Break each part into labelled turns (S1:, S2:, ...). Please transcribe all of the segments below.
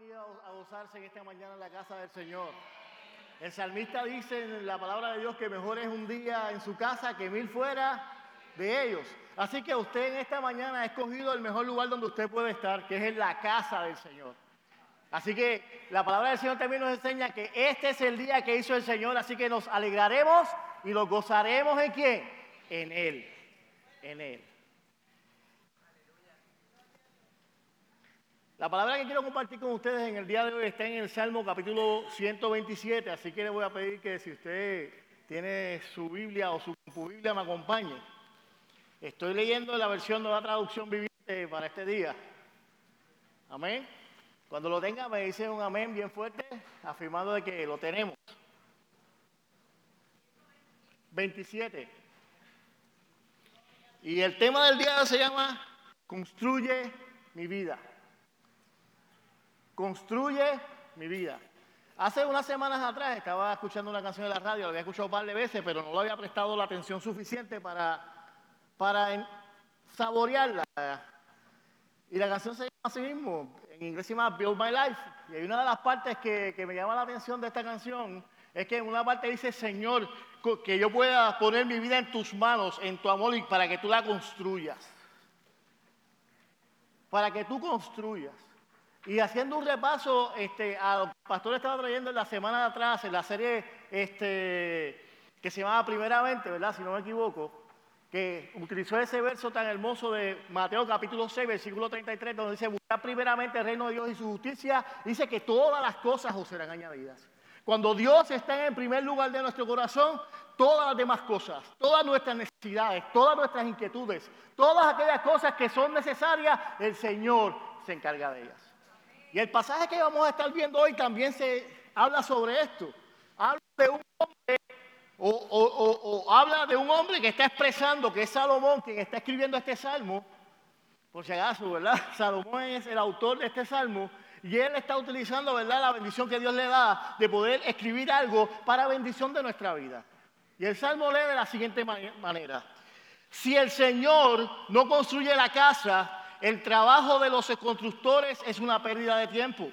S1: a gozarse en esta mañana en la casa del Señor. El salmista dice en la palabra de Dios que mejor es un día en su casa que mil fuera de ellos. Así que usted en esta mañana ha escogido el mejor lugar donde usted puede estar, que es en la casa del Señor. Así que la palabra del Señor también nos enseña que este es el día que hizo el Señor, así que nos alegraremos y nos gozaremos en quién? En Él, en Él. La palabra que quiero compartir con ustedes en el día de hoy está en el Salmo capítulo 127, así que le voy a pedir que si usted tiene su Biblia o su Biblia me acompañe. Estoy leyendo la versión de la traducción viviente para este día. Amén. Cuando lo tenga me dice un amén bien fuerte, afirmando de que lo tenemos. 27. Y el tema del día se llama Construye mi vida construye mi vida. Hace unas semanas atrás estaba escuchando una canción de la radio, la había escuchado un par de veces, pero no lo había prestado la atención suficiente para, para saborearla. Y la canción se llama así mismo, en inglés se llama Build My Life. Y hay una de las partes que, que me llama la atención de esta canción, es que en una parte dice, Señor, que yo pueda poner mi vida en tus manos, en tu amor, y para que tú la construyas. Para que tú construyas. Y haciendo un repaso, este, a pastor estaba trayendo en la semana de atrás, en la serie este, que se llamaba Primeramente, ¿verdad? Si no me equivoco, que utilizó ese verso tan hermoso de Mateo capítulo 6, versículo 33, donde dice, buscar primeramente el reino de Dios y su justicia, dice que todas las cosas os serán añadidas. Cuando Dios está en el primer lugar de nuestro corazón, todas las demás cosas, todas nuestras necesidades, todas nuestras inquietudes, todas aquellas cosas que son necesarias, el Señor se encarga de ellas. Y el pasaje que vamos a estar viendo hoy también se habla sobre esto. Habla de un hombre, o, habla de un hombre que está expresando que es Salomón quien está escribiendo este salmo. Por si acaso, ¿verdad? Salomón es el autor de este salmo. Y él está utilizando, ¿verdad?, la bendición que Dios le da de poder escribir algo para bendición de nuestra vida. Y el salmo lee de la siguiente manera. Si el Señor no construye la casa, el trabajo de los constructores es una pérdida de tiempo.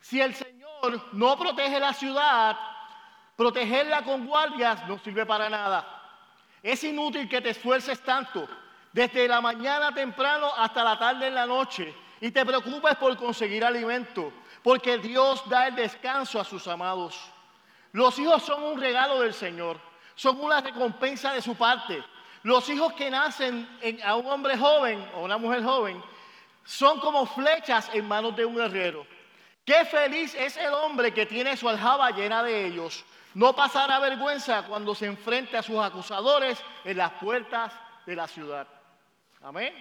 S1: Si el Señor no protege la ciudad, protegerla con guardias no sirve para nada. Es inútil que te esfuerces tanto, desde la mañana temprano hasta la tarde en la noche, y te preocupes por conseguir alimento, porque Dios da el descanso a sus amados. Los hijos son un regalo del Señor, son una recompensa de su parte. Los hijos que nacen a un hombre joven o una mujer joven son como flechas en manos de un guerrero. Qué feliz es el hombre que tiene su aljaba llena de ellos. No pasará vergüenza cuando se enfrente a sus acusadores en las puertas de la ciudad. Amén.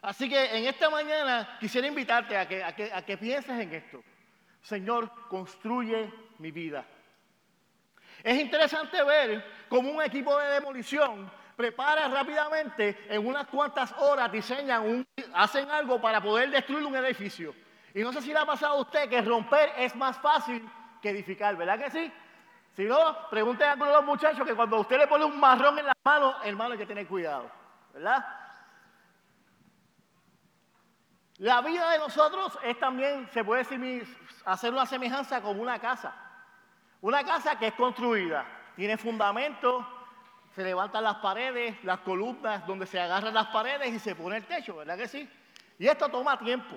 S1: Así que en esta mañana quisiera invitarte a que, a que pienses en esto. Señor, construye mi vida. Es interesante ver cómo un equipo de demolición prepara rápidamente, en unas cuantas horas diseñan, un, hacen algo para poder destruir un edificio. Y no sé si le ha pasado a usted que romper es más fácil que edificar, ¿verdad que sí? Si no, pregunten a algunos de los muchachos que cuando usted le pone un marrón en la mano, hermano, hay que tener cuidado, ¿verdad? La vida de nosotros es también, se puede hacer una semejanza con una casa. Una casa que es construida, tiene fundamento, se levantan las paredes, las columnas donde se agarran las paredes y se pone el techo, ¿verdad que sí? Y esto toma tiempo.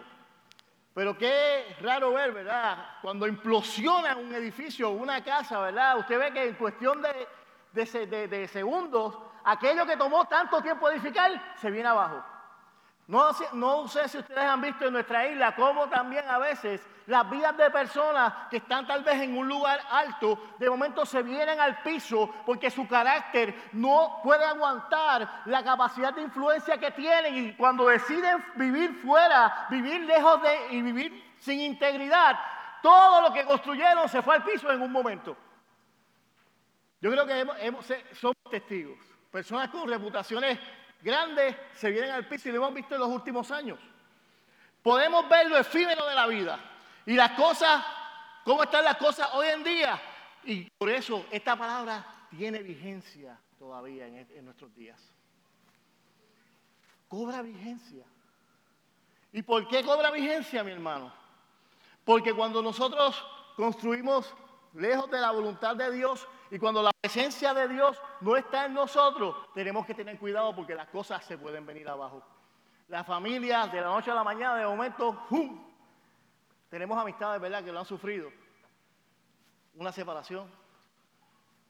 S1: Pero qué raro ver, ¿verdad? Cuando implosiona un edificio, una casa, ¿verdad? Usted ve que en cuestión de, segundos, aquello que tomó tanto tiempo edificar se viene abajo. No, sé si ustedes han visto en nuestra isla cómo también a veces las vidas de personas que están tal vez en un lugar alto, de momento se vienen al piso porque su carácter no puede aguantar la capacidad de influencia que tienen y cuando deciden vivir fuera, vivir lejos de y vivir sin integridad, todo lo que construyeron se fue al piso en un momento. Yo creo que somos testigos, personas con reputaciones grandes se vienen al piso y lo hemos visto en los últimos años. Podemos ver lo efímero de la vida y las cosas, cómo están las cosas hoy en día. Y por eso esta palabra tiene vigencia todavía en, nuestros días. Cobra vigencia. ¿Y por qué cobra vigencia, mi hermano? Porque cuando nosotros construimos lejos de la voluntad de Dios y cuando la presencia de Dios no está en nosotros, tenemos que tener cuidado porque las cosas se pueden venir abajo. La familia de la noche a la mañana, de momento, ¡hum! Tenemos amistades, ¿verdad?, que lo han sufrido. Una separación.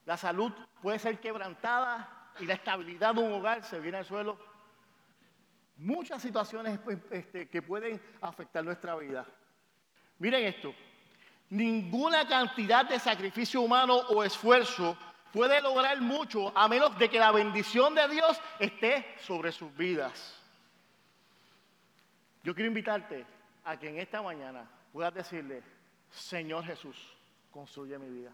S1: La salud puede ser quebrantada y la estabilidad de un hogar se viene al suelo. Muchas situaciones pues, este, que pueden afectar nuestra vida. Miren esto, ninguna cantidad de sacrificio humano o esfuerzo puede lograr mucho a menos de que la bendición de Dios esté sobre sus vidas. Yo quiero invitarte a que en esta mañana puedas decirle, Señor Jesús, construye mi vida.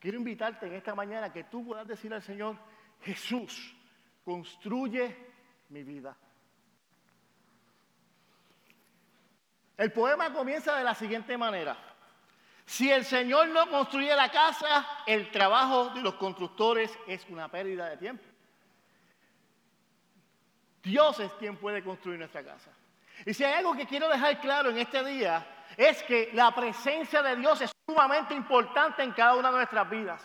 S1: Quiero invitarte en esta mañana que tú puedas decirle al Señor, Jesús, construye mi vida. El poema comienza de la siguiente manera. Si el Señor no construye la casa, el trabajo de los constructores es una pérdida de tiempo. Dios es quien puede construir nuestra casa. Y si hay algo que quiero dejar claro en este día, es que la presencia de Dios es sumamente importante en cada una de nuestras vidas.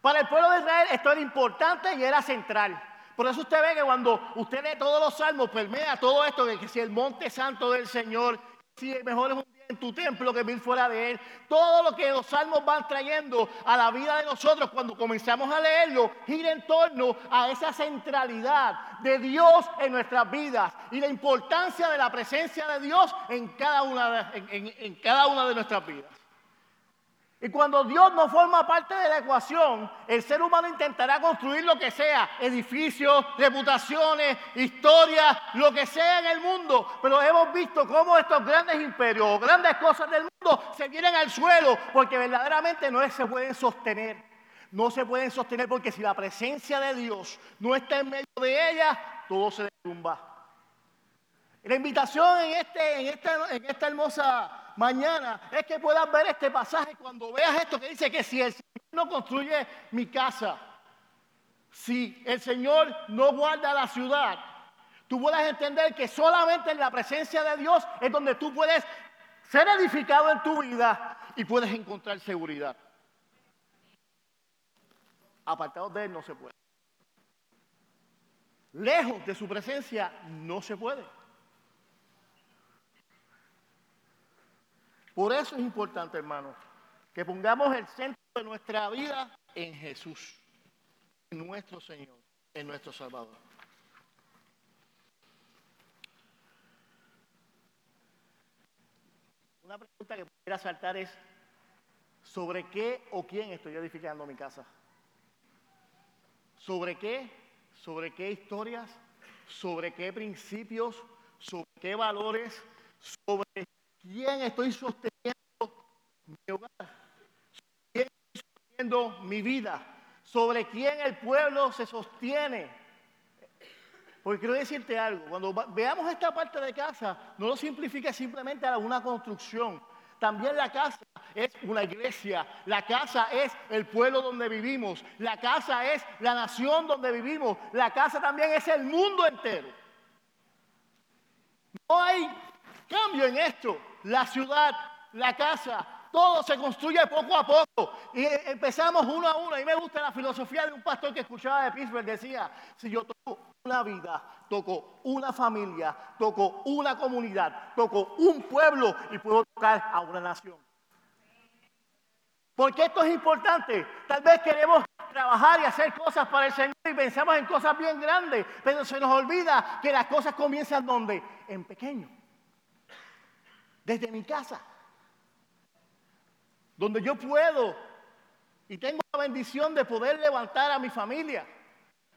S1: Para el pueblo de Israel esto era importante y era central. Por eso usted ve que cuando usted lee todos los salmos, permea todo esto de que si el monte santo del Señor, si mejor es un tu templo que mil fuera de él. Todo lo que los salmos van trayendo a la vida de nosotros cuando comenzamos a leerlo gira en torno a esa centralidad de Dios en nuestras vidas y la importancia de la presencia de Dios en cada una en cada una de nuestras vidas. Y cuando Dios no forma parte de la ecuación, el ser humano intentará construir lo que sea, edificios, reputaciones, historias, lo que sea en el mundo. Pero hemos visto cómo estos grandes imperios o grandes cosas del mundo se vienen al suelo porque verdaderamente no se pueden sostener. No se pueden sostener porque si la presencia de Dios no está en medio de ellas, todo se derrumba. La invitación en, este, en, esta, en esta hermosa mañana es que puedas ver este pasaje cuando veas esto que dice que si el Señor no construye mi casa, si el Señor no guarda la ciudad, tú puedas entender que solamente en la presencia de Dios es donde tú puedes ser edificado en tu vida y puedes encontrar seguridad. Apartados de Él no se puede. Lejos de su presencia no se puede. Por eso es importante, hermano, que pongamos el centro de nuestra vida en Jesús, en nuestro Señor, en nuestro Salvador. Una pregunta que pudiera saltar es, ¿sobre qué o quién estoy edificando mi casa? ¿Sobre qué? ¿Sobre qué historias? ¿Sobre qué principios? ¿Sobre qué valores? ¿Sobre quién estoy sosteniendo mi hogar, quién estoy sosteniendo mi vida, sobre quién el pueblo se sostiene. Porque quiero decirte algo, cuando veamos esta parte de casa, no lo simplifique simplemente a una construcción. También la casa es una iglesia, la casa es el pueblo donde vivimos, la casa es la nación donde vivimos, la casa también es el mundo entero. No hay cambio en esto la ciudad, la casa, todo se construye poco a poco y empezamos uno a uno. Y me gusta la filosofía de un pastor que escuchaba de Pittsburgh, decía, si yo toco una vida, toco una familia, toco una comunidad, toco un pueblo y puedo tocar a una nación. Porque esto es importante. Tal vez queremos trabajar y hacer cosas para el Señor y pensamos en cosas bien grandes, pero se nos olvida que las cosas comienzan donde? En pequeño desde mi casa, donde yo puedo y tengo la bendición de poder levantar a mi familia,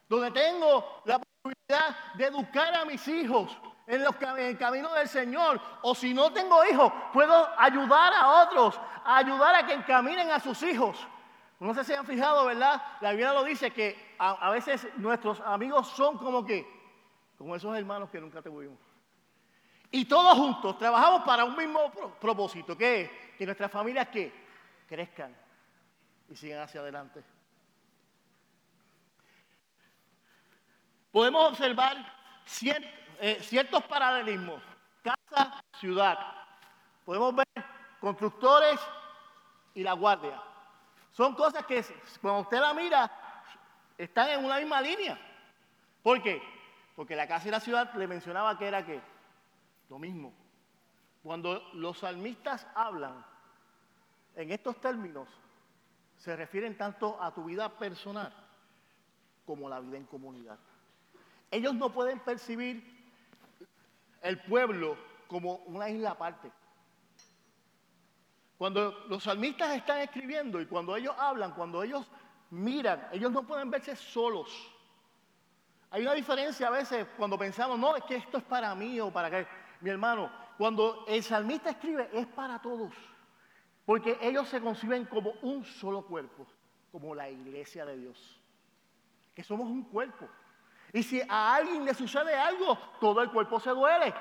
S1: donde tengo la posibilidad de educar a mis hijos en, el camino del Señor, o si no tengo hijos, puedo ayudar a otros, a ayudar a que encaminen a sus hijos. No sé si han fijado, ¿verdad? La Biblia lo dice que a, veces nuestros amigos son como que, como esos hermanos que nunca tuvimos. Y todos juntos trabajamos para un mismo propósito, que es que nuestras familias que crezcan y sigan hacia adelante. Podemos observar eh, ciertos paralelismos casa, ciudad. Podemos ver constructores y la guardia. Son cosas que cuando usted la mira, están en una misma línea. ¿Por qué? Porque la casa y la ciudad le mencionaba que era que lo mismo. Cuando los salmistas hablan en estos términos, se refieren tanto a tu vida personal como a la vida en comunidad. Ellos no pueden percibir el pueblo como una isla aparte. Cuando los salmistas están escribiendo y cuando ellos hablan, cuando ellos miran, ellos no pueden verse solos. Hay una diferencia a veces cuando pensamos, no, es que esto es para mí o para qué. Mi hermano, cuando el salmista escribe es para todos, porque ellos se conciben como un solo cuerpo, como la iglesia de Dios, que somos un cuerpo. Y si a alguien le sucede algo, todo el cuerpo se duele.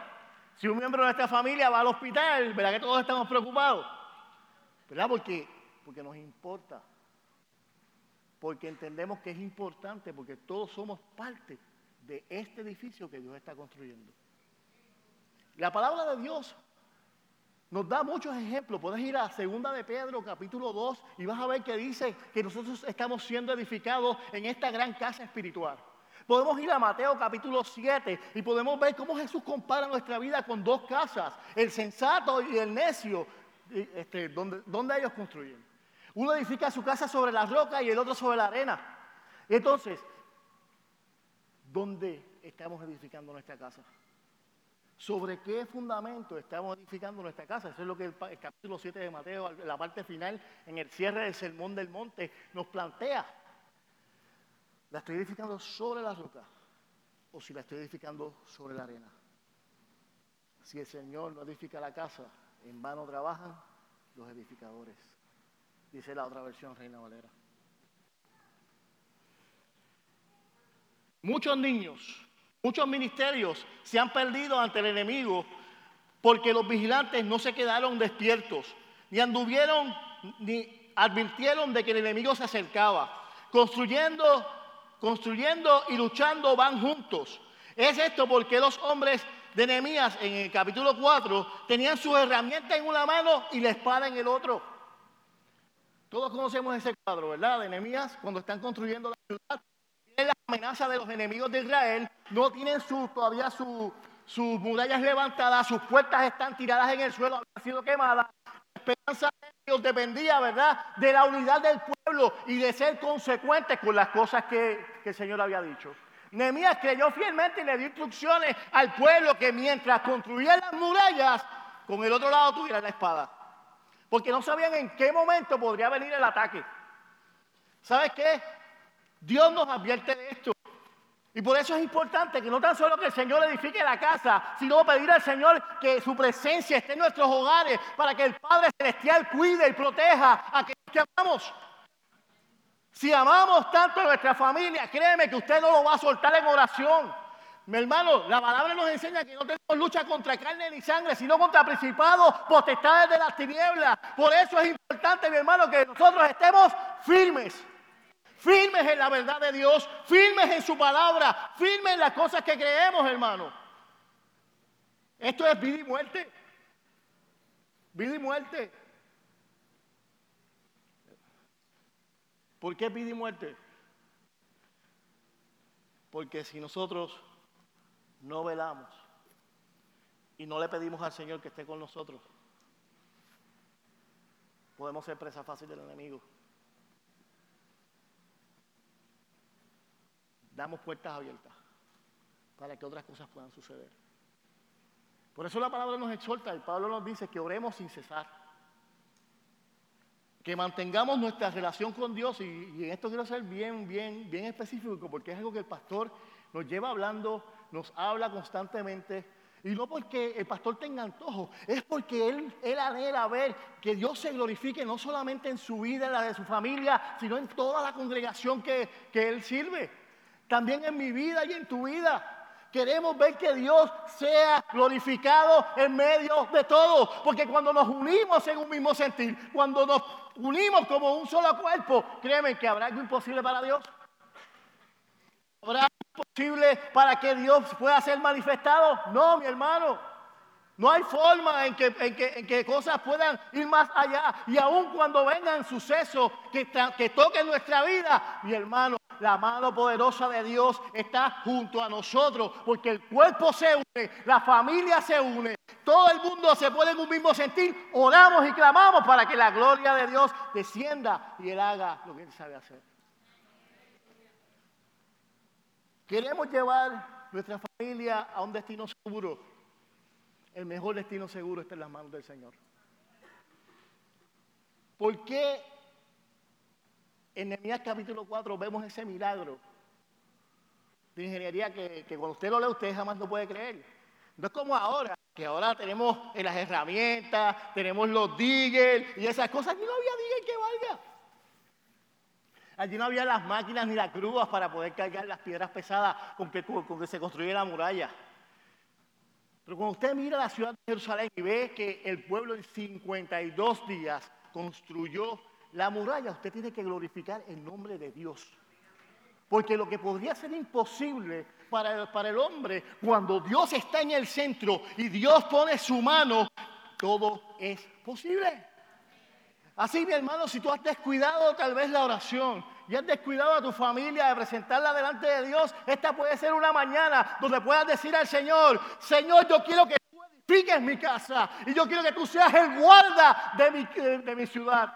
S1: Si un miembro de nuestra familia va al hospital, ¿verdad que todos estamos preocupados? ¿Verdad? Porque, porque nos importa. Porque entendemos que es importante, porque todos somos parte de este edificio que Dios está construyendo. La palabra de Dios nos da muchos ejemplos. Puedes ir a Segunda de Pedro, capítulo 2, y vas a ver que dice que nosotros estamos siendo edificados en esta gran casa espiritual. Podemos ir a Mateo capítulo 7 y podemos ver cómo Jesús compara nuestra vida con dos casas, el sensato y el necio, este, donde, ellos construyen. Uno edifica su casa sobre la roca y el otro sobre la arena. Entonces, ¿dónde estamos edificando nuestra casa? ¿Sobre qué fundamento estamos edificando nuestra casa? Eso es lo que el, capítulo 7 de Mateo, la parte final, en el cierre del Sermón del Monte, nos plantea. ¿La estoy edificando sobre la roca o si la estoy edificando sobre la arena? Si el Señor no edifica la casa, en vano trabajan los edificadores. Dice la otra versión, Reina Valera. Muchos niños, muchos ministerios se han perdido ante el enemigo porque los vigilantes no se quedaron despiertos, ni anduvieron, ni advirtieron de que el enemigo se acercaba. Construyendo, construyendo y luchando van juntos. Es esto porque los hombres de Nehemías en el capítulo 4 tenían su herramienta en una mano y la espada en el otro. Todos conocemos ese cuadro, ¿verdad? De Nehemías cuando están construyendo la ciudad. Amenaza de los enemigos de Israel, no tienen su, todavía sus murallas levantadas, sus puertas están tiradas en el suelo, han sido quemadas. La esperanza de Dios dependía, ¿verdad?, de la unidad del pueblo y de ser consecuentes con las cosas que el Señor había dicho. Nehemías creyó fielmente y le dio instrucciones al pueblo que mientras construían las murallas, con el otro lado tuviera la espada. Porque no sabían en qué momento podría venir el ataque. ¿Sabes qué? Dios nos advierte de esto. Y por eso es importante que no tan solo que el Señor edifique la casa, sino pedir al Señor que su presencia esté en nuestros hogares para que el Padre Celestial cuide y proteja a aquellos que amamos. Si amamos tanto a nuestra familia, créeme que usted no lo va a soltar en oración. Mi hermano, la palabra nos enseña que no tenemos lucha contra carne ni sangre, sino contra principados, potestades de las tinieblas. Por eso es importante, mi hermano, que nosotros estemos firmes. Firmes en la verdad de Dios, firmes en su palabra, firmes en las cosas que creemos, hermano. Esto es vida y muerte. Vida y muerte. ¿Por qué pide muerte? Porque si nosotros no velamos y no le pedimos al Señor que esté con nosotros, podemos ser presa fácil del enemigo. Damos puertas abiertas para que otras cosas puedan suceder. Por eso la palabra nos exhorta y Pablo nos dice que oremos sin cesar que mantengamos nuestra relación con Dios, y, en esto quiero ser bien, bien, bien específico, porque es algo que el pastor nos lleva hablando, nos habla constantemente, y no porque el pastor tenga antojo, es porque él, él anhela ver que Dios se glorifique no solamente en su vida, en la de su familia, sino en toda la congregación que, que él sirve. También en mi vida y en tu vida. Queremos ver que Dios sea glorificado en medio de todo. Porque cuando nos unimos en un mismo sentir, cuando nos unimos como un solo cuerpo, créeme que habrá algo imposible para Dios. ¿Habrá algo imposible para que Dios pueda ser manifestado? No, mi hermano. No hay forma en que, cosas puedan ir más allá. Y aun cuando vengan sucesos que, que toquen nuestra vida, mi hermano, la mano poderosa de Dios está junto a nosotros, porque el cuerpo se une, la familia se une, todo el mundo se pone en un mismo sentir. Oramos y clamamos para que la gloria de Dios descienda y Él haga lo que Él sabe hacer. Queremos llevar nuestra familia a un destino seguro el mejor destino seguro está en las manos del Señor. ¿Por qué en Nehemías capítulo 4 vemos ese milagro de ingeniería que, cuando usted lo lee usted jamás no puede creer? No es como ahora, que ahora tenemos las herramientas, tenemos los diggers y esas cosas. Allí no había digger que valga. Allí no había las máquinas ni las grúas para poder cargar las piedras pesadas con que, con que se construía la muralla. Pero cuando usted mira la ciudad de Jerusalén y ve que el pueblo en 52 días construyó la muralla, usted tiene que glorificar el nombre de Dios. Porque lo que podría ser imposible para el, para el hombre, cuando Dios está en el centro y Dios pone su mano, todo es posible. Así, mi hermano, si tú has descuidado tal vez la oración, y has descuidado a tu familia de presentarla delante de Dios, esta puede ser una mañana donde puedas decir al Señor, Señor, yo quiero que tú edifiques mi casa y yo quiero que tú seas el guarda de mi, de, mi ciudad.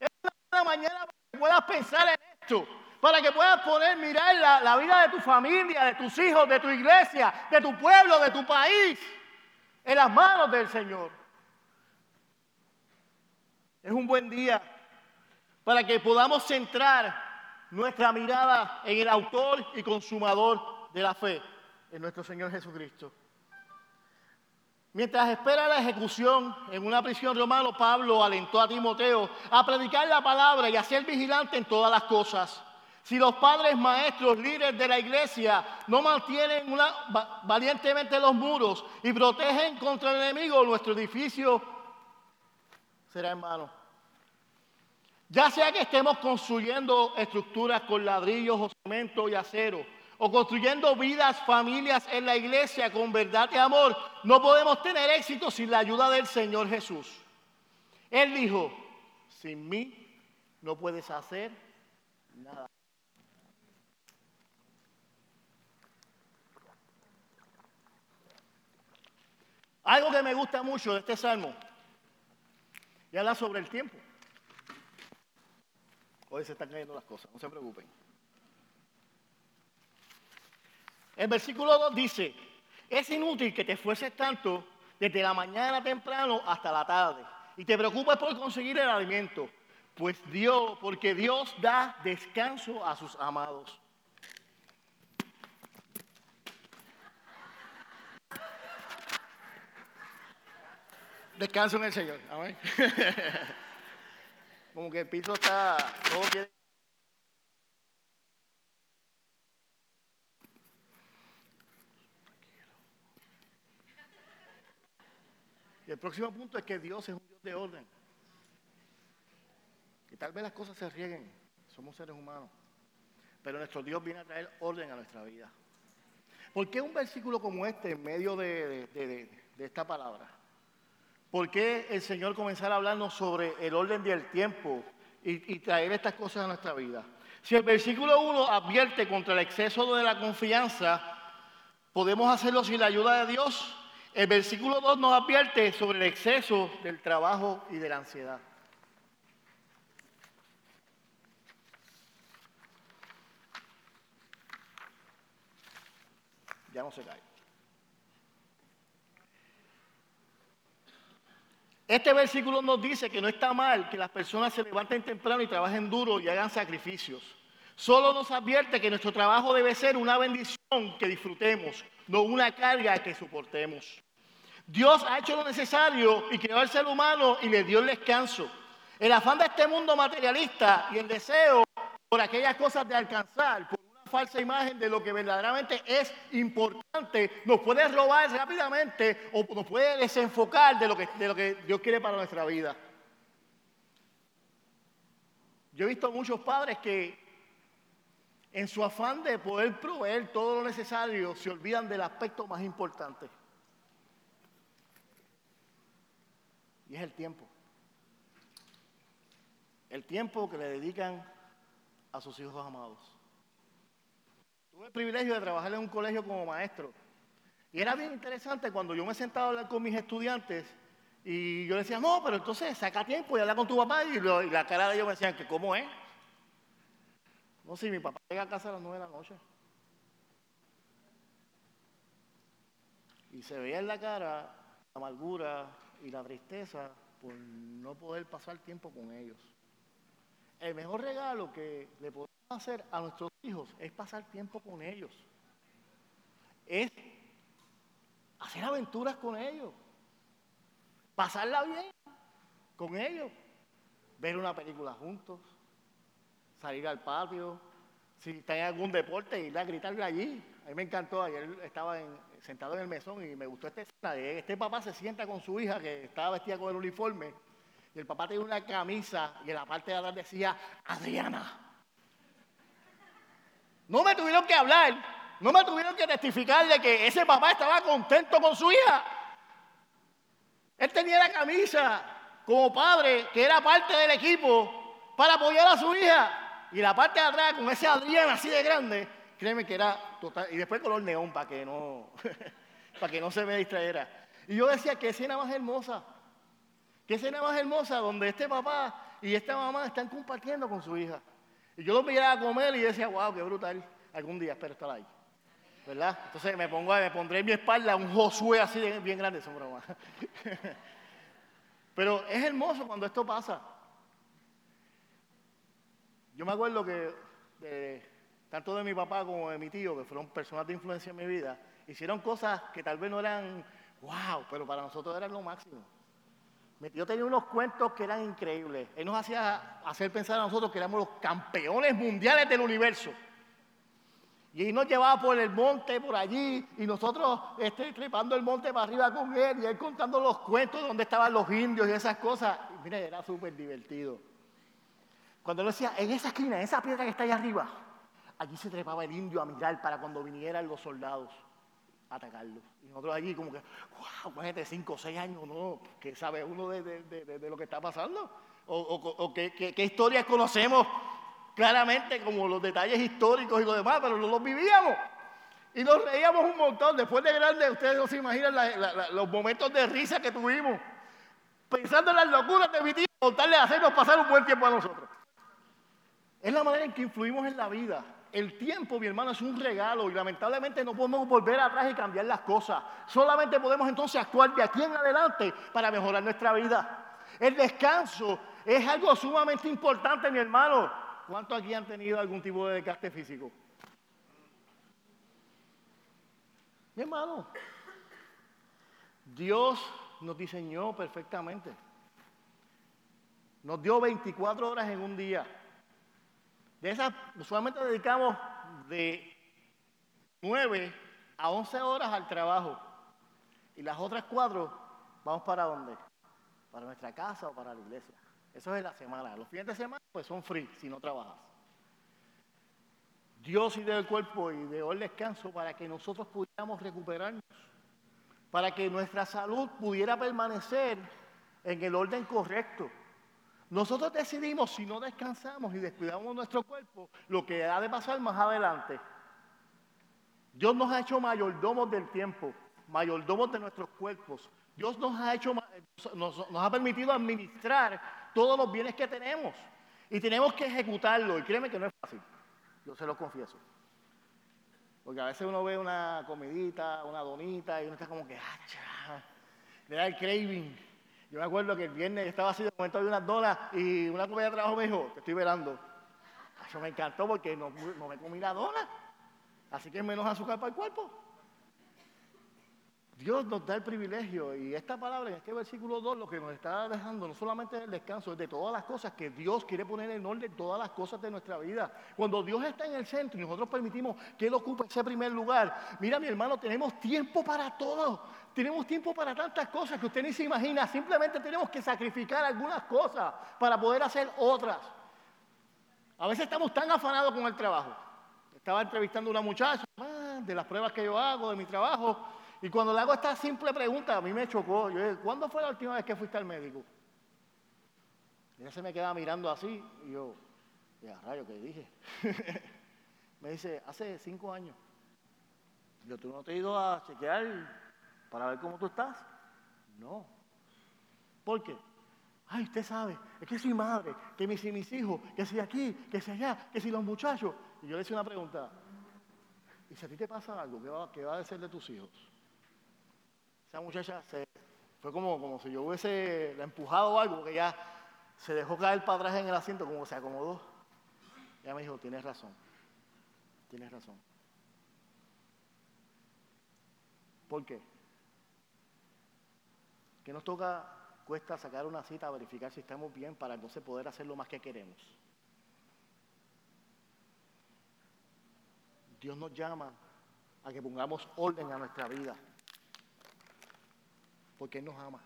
S1: Es una mañana para que puedas pensar en esto, para que puedas poder mirar la, la vida de tu familia, de tus hijos, de tu iglesia, de tu pueblo, de tu país, en las manos del Señor. Es un buen día para que podamos centrar nuestra mirada en el autor y consumador de la fe, en nuestro Señor Jesucristo. Mientras espera la ejecución en una prisión romana, Pablo alentó a Timoteo a predicar la palabra y a ser vigilante en todas las cosas. Si los padres, maestros, líderes de la iglesia no mantienen valientemente los muros y protegen contra el enemigo, nuestro edificio será en vano. Ya sea que estemos construyendo estructuras con ladrillos o cemento y acero, o construyendo vidas, familias en la iglesia con verdad y amor, no podemos tener éxito sin la ayuda del Señor Jesús. Él dijo, sin mí no puedes hacer nada. Algo que me gusta mucho de este salmo, y habla sobre el tiempo. Hoy se están cayendo las cosas, no se preocupen. El versículo 2 dice, es inútil que te esfuerces tanto desde la mañana temprano hasta la tarde y te preocupes por conseguir el alimento, pues Dios, porque Dios da descanso a sus amados. Descanso en el Señor. Amén. como que el piso está, todo Y el próximo punto es que Dios es un Dios de orden. Y tal vez las cosas se rieguen, somos seres humanos. Pero nuestro Dios viene a traer orden a nuestra vida. ¿Por qué un versículo como este en medio de, de esta palabra? ¿Por qué el Señor comenzara a hablarnos sobre el orden del tiempo y, traer estas cosas a nuestra vida? Si el versículo 1 advierte contra el exceso de la confianza, podemos hacerlo sin la ayuda de Dios. El versículo 2 nos advierte sobre el exceso del trabajo y de la ansiedad. Ya no se cae. Este versículo nos dice que no está mal que las personas se levanten temprano y trabajen duro y hagan sacrificios. Solo nos advierte que nuestro trabajo debe ser una bendición que disfrutemos, no una carga que soportemos. Dios ha hecho lo necesario y creó al ser humano y le dio el descanso. El afán de este mundo materialista y el deseo por aquellas cosas de alcanzar, falsa imagen de lo que verdaderamente es importante, nos puede robar rápidamente o nos puede desenfocar de lo que, de lo que Dios quiere para nuestra vida. Yo he visto muchos padres que en su afán de poder proveer todo lo necesario, se olvidan del aspecto más importante. Y es el tiempo. El tiempo que le dedican a sus hijos amados. Tuve el privilegio de trabajar en un colegio como maestro. Y era bien interesante cuando yo me sentaba a hablar con mis estudiantes y yo decía, no, pero entonces saca tiempo y habla con tu papá. Y, la cara de ellos me decían, que cómo es. No, si mi papá llega a casa a las nueve de la noche. Y se veía en la cara la amargura y la tristeza por no poder pasar tiempo con ellos. El mejor regalo que le podemos hacer a nuestros hijos es pasar tiempo con ellos. Es hacer aventuras con ellos. Pasarla bien con ellos. Ver una película juntos. Salir al patio. Si está en algún deporte, ir a gritarle allí. A mí me encantó. Ayer estaba sentado en el mesón y me gustó esta escena. Este papá se sienta con su hija que estaba vestida con el uniforme. Y el papá tenía una camisa y en la parte de atrás decía, Adriana. No me tuvieron que hablar, no me tuvieron que testificar de que ese papá estaba contento con su hija. Él tenía la camisa como padre, que era parte del equipo, para apoyar a su hija. Y la parte de atrás, con ese Adriana así de grande, créeme que era total. Y después color neón para que no, para que no se me distrayera. Y yo decía, qué escena más hermosa. Qué escena más hermosa donde este papá y esta mamá están compartiendo con su hija. Y yo lo miraba a comer y decía, wow, qué brutal. Algún día espero estar ahí. ¿Verdad? Entonces me, pongo, me pondré en mi espalda un Josué así bien grande, son bromas. Pero es hermoso cuando esto pasa. Yo me acuerdo que tanto de mi papá como de mi tío, que fueron personas de influencia en mi vida, hicieron cosas que tal vez no eran wow, pero para nosotros eran lo máximo. Yo tenía unos cuentos que eran increíbles. Él nos hacía hacer pensar a nosotros que éramos los campeones mundiales del universo. Y él nos llevaba por el monte, por allí, y nosotros este, trepando el monte para arriba con él, y él contando los cuentos de dónde estaban los indios y esas cosas. Y era súper divertido. Cuando él decía, en esa esquina, en esa piedra que está ahí arriba, allí se trepaba el indio a mirar para cuando vinieran los soldados atacarlo. Y nosotros allí como que, wow, de 5 o 6 años, ¿no? ¿Qué sabe uno de, lo que está pasando? ¿O, qué, historias conocemos claramente como los detalles históricos y lo demás, pero no los vivíamos? Y nos reíamos un montón. Después de grande, ustedes no se imaginan los momentos de risa que tuvimos. Pensando en las locuras de mi tío, contarle hacernos pasar un buen tiempo a nosotros. Es la manera en que influimos en la vida. El tiempo, mi hermano, es un regalo y lamentablemente no podemos volver atrás y cambiar las cosas. Solamente podemos entonces actuar de aquí en adelante para mejorar nuestra vida. El descanso es algo sumamente importante, mi hermano. ¿Cuántos aquí han tenido algún tipo de desgaste físico? Mi hermano, Dios nos diseñó perfectamente. Nos dio 24 horas en un día. De esas, usualmente dedicamos de 9 a 11 horas al trabajo. Y las otras cuatro, ¿vamos para dónde? Para nuestra casa o para la iglesia. Eso es en la semana. Los fines de semana, pues son free si no trabajas. Dios y del cuerpo y dio el descanso para que nosotros pudiéramos recuperarnos. Para que nuestra salud pudiera permanecer en el orden correcto. Nosotros decidimos, si no descansamos y descuidamos nuestro cuerpo, lo que ha de pasar más adelante. Dios nos ha hecho mayordomos del tiempo, mayordomos de nuestros cuerpos. Dios nos ha hecho, nos, ha permitido administrar todos los bienes que tenemos. Y tenemos que ejecutarlo. Y créeme que no es fácil. Yo se lo confieso. Porque a veces uno ve una comidita, una donita, y uno está como que, ah, le da el craving. Yo me acuerdo que el viernes estaba así, de momento de unas donas y una compañera de trabajo me dijo, te estoy velando. Eso me encantó porque no, no me comí la dona. Así que menos azúcar para el cuerpo. Dios nos da el privilegio y esta palabra en este versículo 2 lo que nos está dejando no solamente es el descanso, es de todas las cosas que Dios quiere poner en orden, todas las cosas de nuestra vida. Cuando Dios está en el centro y nosotros permitimos que Él ocupe ese primer lugar, mira mi hermano, tenemos tiempo para todo, tenemos tiempo para tantas cosas que usted ni se imagina, simplemente tenemos que sacrificar algunas cosas para poder hacer otras. A veces estamos tan afanados con el trabajo estaba entrevistando a una muchacha ah, de las pruebas que yo hago, de mi trabajo, y cuando le hago esta simple pregunta, a mí me chocó. Yo dije, ¿cuándo fue la última vez que fuiste al médico? Y ella se me quedaba mirando así, y yo, ya rayo, ¿qué dije? me dice, hace cinco años. Yo, ¿tú no te has ido a chequear para ver cómo tú estás? No. ¿Por qué? Ay, usted sabe, es que soy madre, que si mis hijos, que si aquí, que si allá, que si los muchachos. Y yo le hice una pregunta. ¿Y si a ti te pasa algo, qué va, qué va a ser de tus hijos? Esa muchacha se, fue como, como si yo hubiese la empujado algo, porque ya se dejó caer para atrás en el asiento, como se acomodó. Ella me dijo, tienes razón, tienes razón. ¿Por qué? Que nos toca, cuesta sacar una cita, verificar si estamos bien para entonces poder hacer lo más que queremos. Dios nos llama a que pongamos orden a nuestra vida, porque Él nos ama.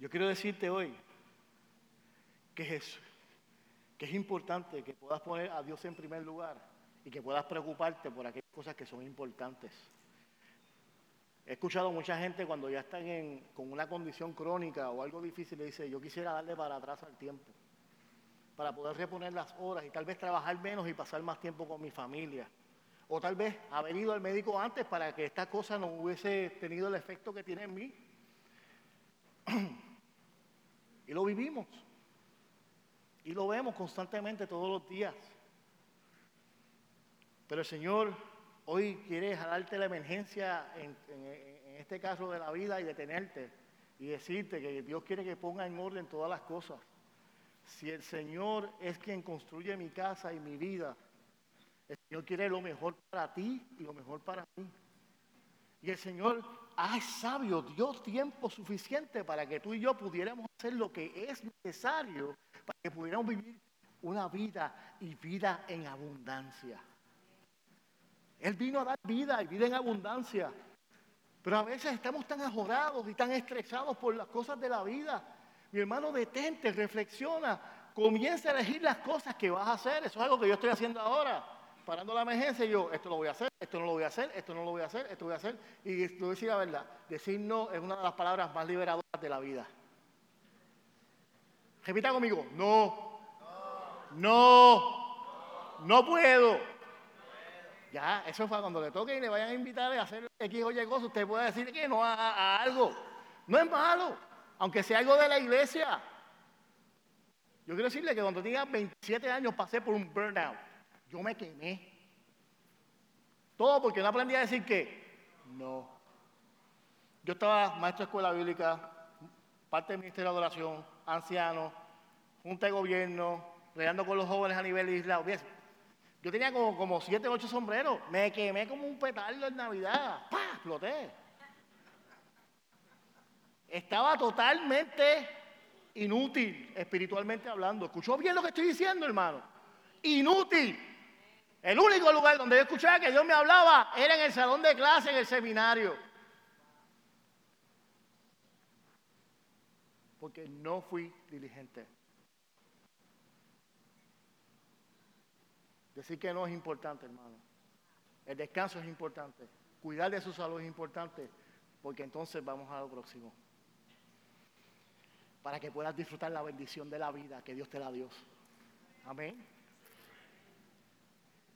S1: Yo quiero decirte hoy que es, que es importante que puedas poner a Dios en primer lugar y que puedas preocuparte por aquellas cosas que son importantes. He escuchado mucha gente cuando ya están con una condición crónica o algo difícil, le dice, yo quisiera darle para atrás al tiempo, para poder reponer las horas y tal vez trabajar menos y pasar más tiempo con mi familia. O tal vez haber ido al médico antes para que esta cosa no hubiese tenido el efecto que tiene en mí. y lo vivimos. Y lo vemos constantemente todos los días. Pero el Señor hoy quiere jalarte la emergencia en, este caso de la vida y detenerte y decirte que Dios quiere que ponga en orden todas las cosas. Si el Señor es quien construye mi casa y mi vida, el Señor quiere lo mejor para ti y lo mejor para mí. Y el Señor ha sabio, dio tiempo suficiente para que tú y yo pudiéramos hacer lo que es necesario para que pudiéramos vivir una vida y vida en abundancia. Él vino a dar vida y vida en abundancia. Pero a veces estamos tan ajorados y tan estresados por las cosas de la vida. Mi hermano, detente, reflexiona, comienza a elegir las cosas que vas a hacer. Eso es algo que yo estoy haciendo ahora. Parando la emergencia, yo, esto lo voy a hacer, esto no lo voy a hacer, esto no lo voy a hacer, esto voy a hacer. Y a decir la verdad, decir no es una de las palabras más liberadoras de la vida. Repita conmigo, no, no, no puedo. Ya, eso fue cuando le toque y le vayan a invitar a hacer X o Y cosas, usted puede decir que no a, algo. No es malo, aunque sea algo de la iglesia. Yo quiero decirle que cuando tenía 27 años pasé por un burnout. Yo me quemé. Todo porque no aprendí a decir que no. Yo estaba maestro de escuela bíblica, parte del Ministerio de Adoración, anciano, junta de gobierno, regando con los jóvenes a nivel de isla. Yo tenía como, como siete, ocho sombreros. Me quemé como un petardo en Navidad. ¡Pah! Exploté. Estaba totalmente inútil, espiritualmente hablando. ¿Escuchó bien lo que estoy diciendo, hermano? Inútil. El único lugar donde yo escuchaba que Dios me hablaba era en el salón de clase, en el seminario. Porque no fui diligente. Decir que no es importante, hermano. El descanso es importante. Cuidar de su salud es importante, porque entonces vamos a lo próximo. Para que puedas disfrutar la bendición de la vida que Dios te da Dios. Amén.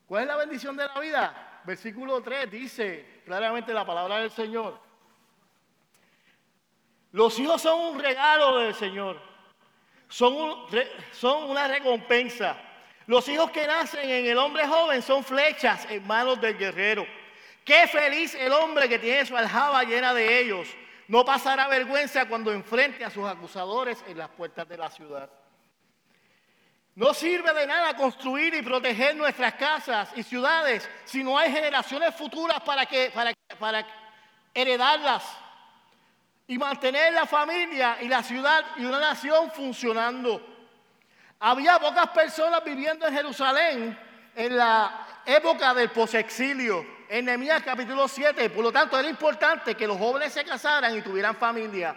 S1: ¿Cuál es la bendición de la vida? Versículo 3 dice claramente la palabra del Señor. Los hijos son un regalo del Señor. Son, son una recompensa. Los hijos que nacen en el hombre joven son flechas en manos del guerrero. Qué feliz el hombre que tiene su aljaba llena de ellos. No pasará vergüenza cuando enfrente a sus acusadores en las puertas de la ciudad. No sirve de nada construir y proteger nuestras casas y ciudades si no hay generaciones futuras para, que, para, para heredarlas y mantener la familia y la ciudad y una nación funcionando. Había pocas personas viviendo en Jerusalén en la época del posexilio, en Nehemías capítulo 7. Por lo tanto, era importante que los jóvenes se casaran y tuvieran familia.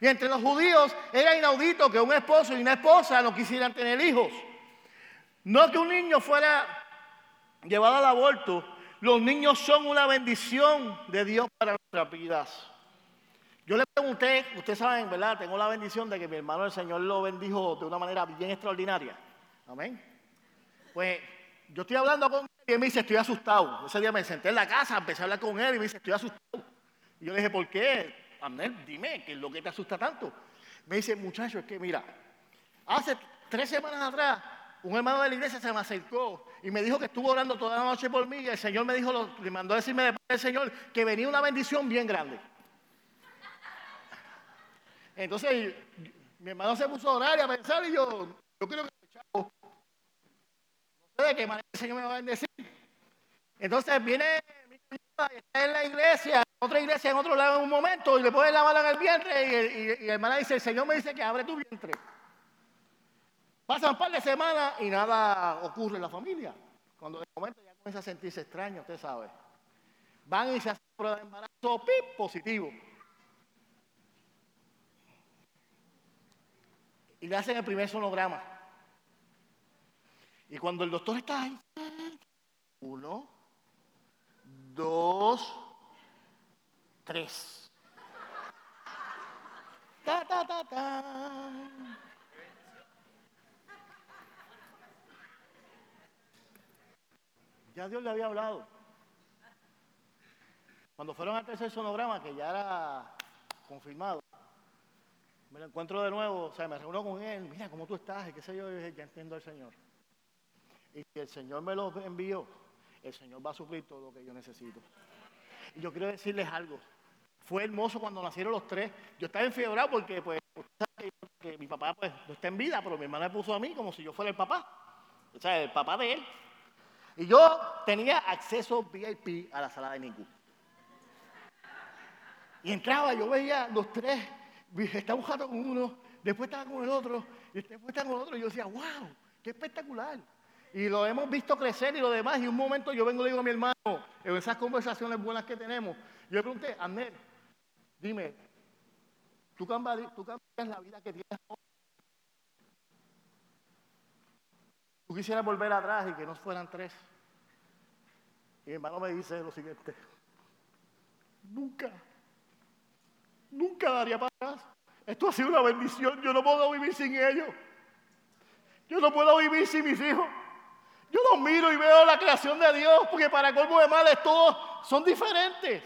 S1: Y entre los judíos era inaudito que un esposo y una esposa no quisieran tener hijos. No que un niño fuera llevado al aborto, los niños son una bendición de Dios para nuestras vidas. Yo le pregunté, ustedes saben, ¿verdad? Tengo la bendición de que mi hermano el Señor lo bendijo de una manera bien extraordinaria. Amén. Pues yo estoy hablando con él y me dice, estoy asustado. Ese día me senté en la casa, empecé a hablar con él y me dice, estoy asustado. Y yo le dije, ¿por qué? Amén, dime, ¿qué es lo que te asusta tanto? Me dice, muchacho, es que mira, hace tres semanas atrás, un hermano de la iglesia se me acercó y me dijo que estuvo orando toda la noche por mí y el Señor me dijo, le mandó a decirme de del Señor que venía una bendición bien grande. Entonces, mi hermano se puso a orar y a pensar y yo, yo creo que chavo, no sé de qué manera el Señor me va a bendecir. Entonces viene mi cuñada y está en la iglesia, otra iglesia, en otro lado en un momento, y le pone la mano en el vientre y, y, la hermana dice, el Señor me dice que abre tu vientre. Pasan un par de semanas y nada ocurre en la familia. Cuando de momento ya comienza a sentirse extraño, usted sabe. Van y se hacen prueba de embarazo, pip, positivo. Y le hacen el primer sonograma. Y cuando el doctor está ahí, uno, dos, tres. Ya Dios le había hablado. Cuando fueron al tercer sonograma, que ya era confirmado, me lo encuentro de nuevo, o sea, me reúno con él, mira cómo tú estás, y qué sé yo, ya entiendo al Señor. Y si el Señor me lo envió, el Señor va a suplir todo lo que yo necesito. Y yo quiero decirles algo. Fue hermoso cuando nacieron los tres. Yo estaba enfiebrado porque, pues, mi papá pues, no está en vida, pero mi hermana me puso a mí como si yo fuera el papá. O sea, el papá de él. Y yo tenía acceso VIP a la sala de ningún. Y entraba, yo veía los tres estaba buscando con uno, después estaba con el otro, y después estaba con el otro, y yo decía, wow, qué espectacular. Y lo hemos visto crecer y lo demás, y un momento yo vengo y le digo a mi hermano, en esas conversaciones buenas que tenemos, yo le pregunté, Amner, dime, ¿tú cambiarías, ¿tú la vida que tienes ahora? ¿Tú quisieras volver atrás y que no fueran tres? Y mi hermano me dice lo siguiente, nunca nunca daría para atrás. Esto ha sido una bendición. Yo no puedo vivir sin ellos. Yo no puedo vivir sin mis hijos. Yo los miro y veo la creación de Dios, porque para colmo de males todos son diferentes.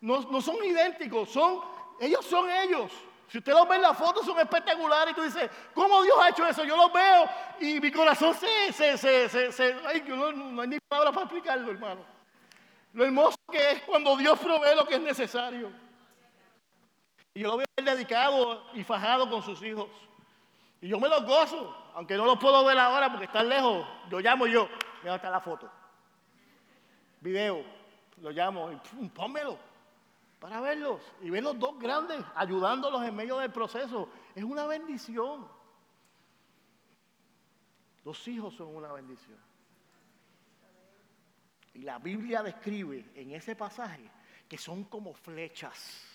S1: No, no son idénticos, son, ellos son ellos. Si usted los ve en la foto, son espectaculares. Y tú dices, ¿cómo Dios ha hecho eso? Yo los veo y mi corazón se. se, se, se ay, no, no hay ni palabras para explicarlo, hermano. Lo hermoso que es cuando Dios provee lo que es necesario. Y yo lo veo dedicado y fajado con sus hijos. Y yo me los gozo, aunque no los puedo ver ahora porque están lejos. Yo llamo yo, mira está la foto. Video, lo llamo y pum, pónmelo para verlos y ver los dos grandes ayudándolos en medio del proceso. Es una bendición. Los hijos son una bendición. Y la Biblia describe en ese pasaje que son como flechas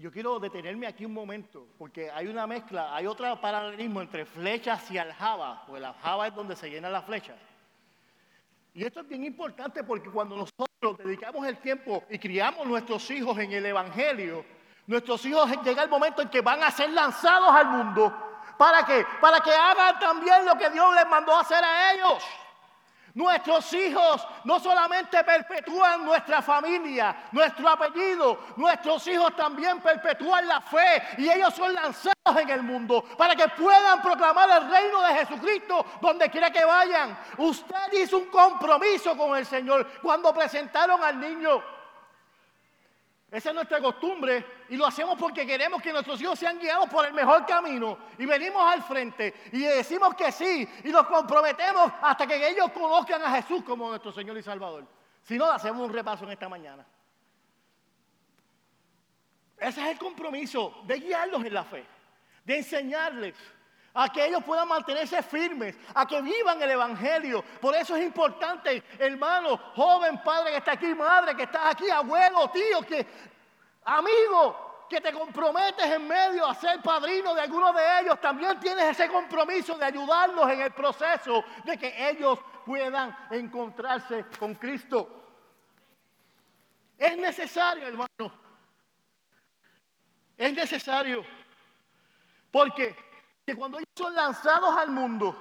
S1: yo quiero detenerme aquí un momento, porque hay una mezcla, hay otro paralelismo entre flechas y aljaba, porque la aljaba es donde se llenan las flechas. Y esto es bien importante porque cuando nosotros dedicamos el tiempo y criamos nuestros hijos en el Evangelio, nuestros hijos llega el momento en que van a ser lanzados al mundo. ¿Para qué? Para que hagan también lo que Dios les mandó hacer a ellos. Nuestros hijos no solamente perpetúan nuestra familia, nuestro apellido, nuestros hijos también perpetúan la fe y ellos son lanzados en el mundo para que puedan proclamar el reino de Jesucristo donde quiera que vayan. Usted hizo un compromiso con el Señor cuando presentaron al niño. Esa es nuestra costumbre y lo hacemos porque queremos que nuestros hijos sean guiados por el mejor camino. Y venimos al frente y decimos que sí y nos comprometemos hasta que ellos conozcan a Jesús como nuestro Señor y Salvador. Si no, hacemos un repaso en esta mañana. Ese es el compromiso de guiarlos en la fe, de enseñarles a que ellos puedan mantenerse firmes, a que vivan el Evangelio. Por eso es importante, hermano, joven, padre que está aquí, madre que está aquí, abuelo, tío, que, amigo, que te comprometes en medio a ser padrino de alguno de ellos, también tienes ese compromiso de ayudarlos en el proceso de que ellos puedan encontrarse con Cristo. Es necesario, hermano. Es necesario. Porque cuando ellos son lanzados al mundo,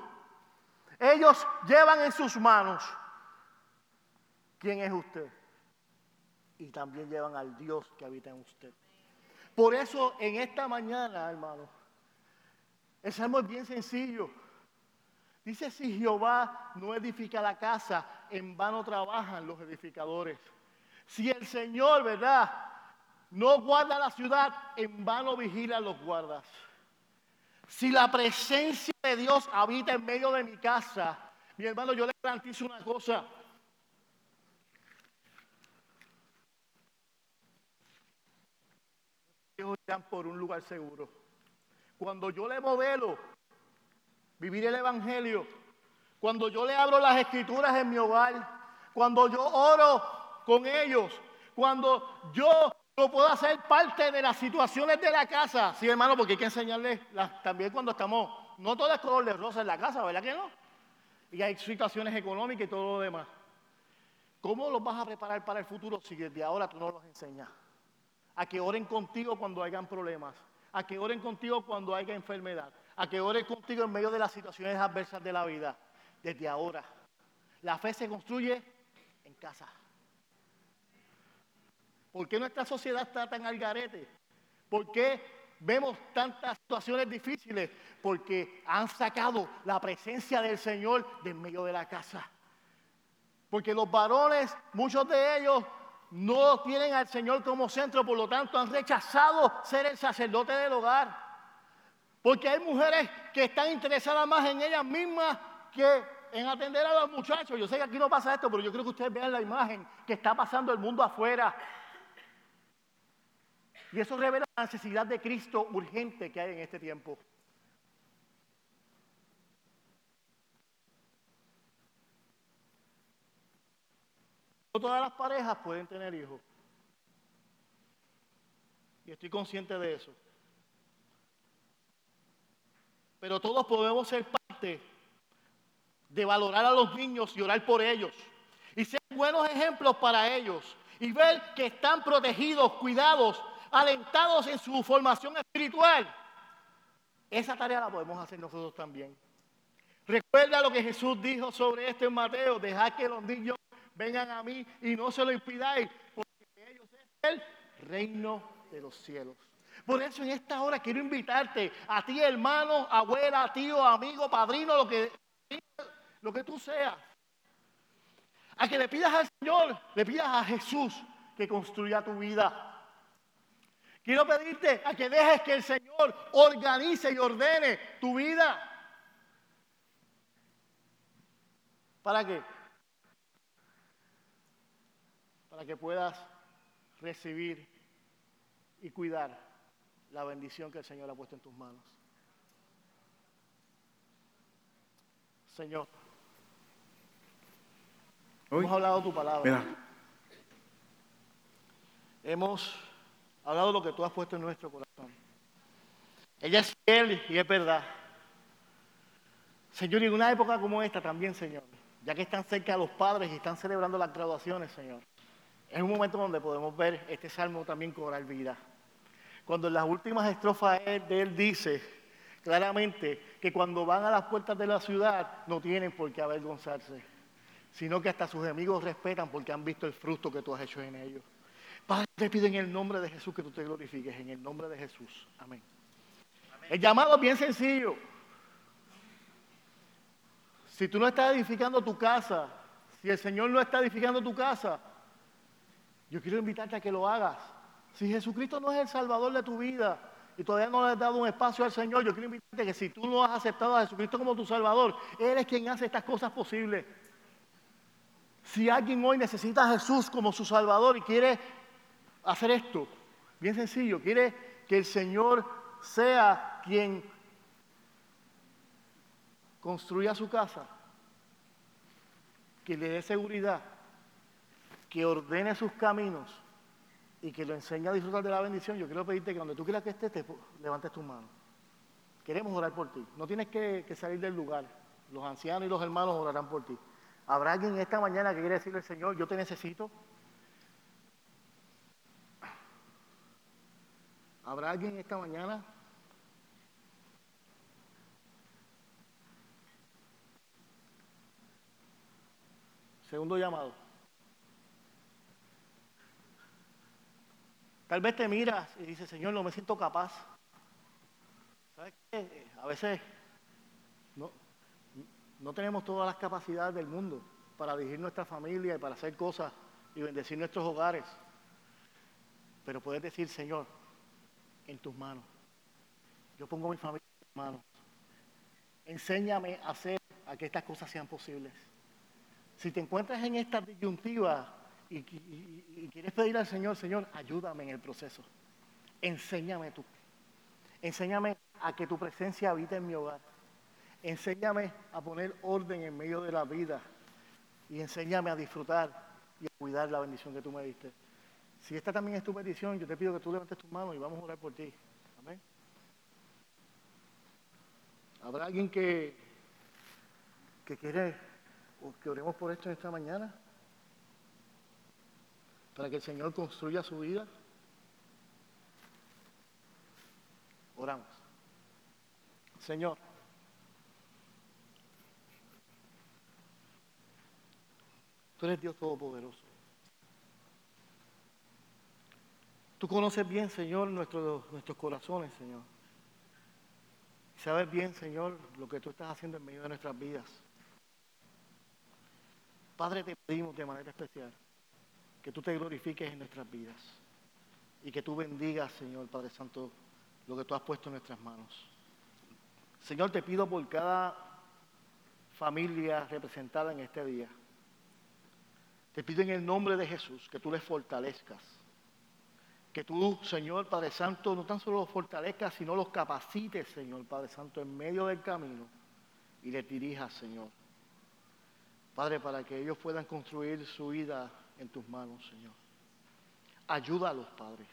S1: ellos llevan en sus manos quién es usted. Y también llevan al Dios que habita en usted. Por eso en esta mañana, hermano, el salmo es bien sencillo. Dice, si Jehová no edifica la casa, en vano trabajan los edificadores. Si el Señor, ¿verdad? No guarda la ciudad, en vano vigilan los guardas. Si la presencia de Dios habita en medio de mi casa, mi hermano, yo le garantizo una cosa. Por un lugar seguro. Cuando yo le modelo vivir el Evangelio, cuando yo le abro las escrituras en mi hogar, cuando yo oro con ellos. Cuando yo no puedo hacer parte de las situaciones de la casa, sí hermano, porque hay que enseñarles también cuando estamos, no todo es color de rosa en la casa, ¿verdad que no? Y hay situaciones económicas y todo lo demás. ¿Cómo los vas a preparar para el futuro si desde ahora tú no los enseñas? A que oren contigo cuando hayan problemas, a que oren contigo cuando haya enfermedad, a que oren contigo en medio de las situaciones adversas de la vida, desde ahora. La fe se construye en casa. ¿Por qué nuestra sociedad está tan al garete? ¿Por qué vemos tantas situaciones difíciles? Porque han sacado la presencia del Señor de en medio de la casa. Porque los varones, muchos de ellos, no tienen al Señor como centro, por lo tanto han rechazado ser el sacerdote del hogar. Porque hay mujeres que están interesadas más en ellas mismas que en atender a los muchachos. Yo sé que aquí no pasa esto, pero yo creo que ustedes vean la imagen que está pasando el mundo afuera. Y eso revela la necesidad de Cristo urgente que hay en este tiempo. No todas las parejas pueden tener hijos. Y estoy consciente de eso. Pero todos podemos ser parte de valorar a los niños y orar por ellos. Y ser buenos ejemplos para ellos. Y ver que están protegidos, cuidados alentados en su formación espiritual. Esa tarea la podemos hacer nosotros también. Recuerda lo que Jesús dijo sobre esto en Mateo, dejad que los niños vengan a mí y no se lo impidáis, porque ellos es el reino de los cielos. Por eso en esta hora quiero invitarte a ti, hermano, abuela, tío, amigo, padrino, lo que, lo que tú seas, a que le pidas al Señor, le pidas a Jesús que construya tu vida. Quiero pedirte a que dejes que el Señor organice y ordene tu vida. ¿Para qué? Para que puedas recibir y cuidar la bendición que el Señor ha puesto en tus manos. Señor, hemos hablado tu palabra. Hemos hablado de lo que tú has puesto en nuestro corazón. Ella es fiel y es verdad. Señor, y en una época como esta también, Señor, ya que están cerca los padres y están celebrando las graduaciones, Señor, es un momento donde podemos ver este salmo también cobrar vida. Cuando en las últimas estrofas de él dice claramente que cuando van a las puertas de la ciudad no tienen por qué avergonzarse, sino que hasta sus amigos respetan porque han visto el fruto que tú has hecho en ellos. Padre, te pido en el nombre de Jesús que tú te glorifiques, en el nombre de Jesús. Amén. El llamado es bien sencillo. Si tú no estás edificando tu casa, si el Señor no está edificando tu casa, yo quiero invitarte a que lo hagas. Si Jesucristo no es el Salvador de tu vida y todavía no le has dado un espacio al Señor, yo quiero invitarte a que si tú no has aceptado a Jesucristo como tu Salvador, Él es quien hace estas cosas posibles. Si alguien hoy necesita a Jesús como su Salvador y quiere hacer esto. Bien sencillo, quiere que el Señor sea quien construya su casa, que le dé seguridad, que ordene sus caminos. y que lo enseña a disfrutar de la bendición, yo quiero pedirte que donde tú quieras que estés, te levantes tus manos. Queremos orar por ti. No tienes que, que salir del lugar. Los ancianos y los hermanos orarán por ti. ¿Habrá alguien esta mañana que quiere decirle al Señor, yo te necesito? ¿Habrá alguien esta mañana? Segundo llamado. Tal vez te miras y dices, Señor, no me siento capaz. ¿Sabes qué? A veces no, no tenemos todas las capacidades del mundo para dirigir nuestra familia y para hacer cosas y bendecir nuestros hogares. Pero puedes decir, Señor, en tus manos. Yo pongo mi familia en tus manos. Enséñame a hacer a que estas cosas sean posibles. Si te encuentras en esta disyuntiva y, quieres pedir al Señor, Señor, ayúdame en el proceso. Enséñame tú. Enséñame a que tu presencia habite en mi hogar. Enséñame a poner orden en medio de la vida. Y enséñame a disfrutar y a cuidar la bendición que tú me diste. Si esta también es tu petición, yo te pido que tú levantes tus manos y vamos a orar por ti. Amén. ¿Habrá alguien que, que quiere que oremos por esto en esta mañana? Para que el Señor construya su vida. Oramos. Señor, tú eres Dios Todopoderoso. Tú conoces bien, Señor, nuestros, corazones, Señor. sabes bien, Señor, lo que tú estás haciendo en medio de nuestras vidas. Padre, te pedimos de manera especial que tú te glorifiques en nuestras vidas y que tú bendigas, Señor Padre Santo, lo que tú has puesto en nuestras manos. Señor, te pido por cada familia representada en este día. Te pido en el nombre de Jesús que tú les fortalezcas que tú, Señor Padre Santo, no tan solo los fortalezcas, sino los capacites, Señor Padre Santo, en medio del camino y les dirijas, Señor. Padre, para que ellos puedan construir su vida en tus manos, Señor. Ayúdalos, Padre,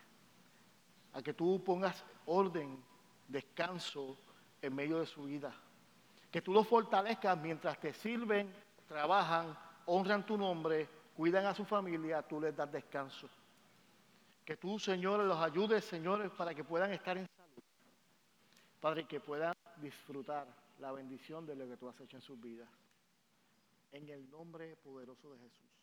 S1: a que tú pongas orden, descanso en medio de su vida. Que tú los fortalezcas mientras te sirven, trabajan, honran tu nombre, cuidan a su familia, tú les das descanso. Que tú, Señor, los ayudes, Señores, para que puedan estar en salud. Padre, que puedan disfrutar la bendición de lo que tú has hecho en sus vidas. En el nombre poderoso de Jesús.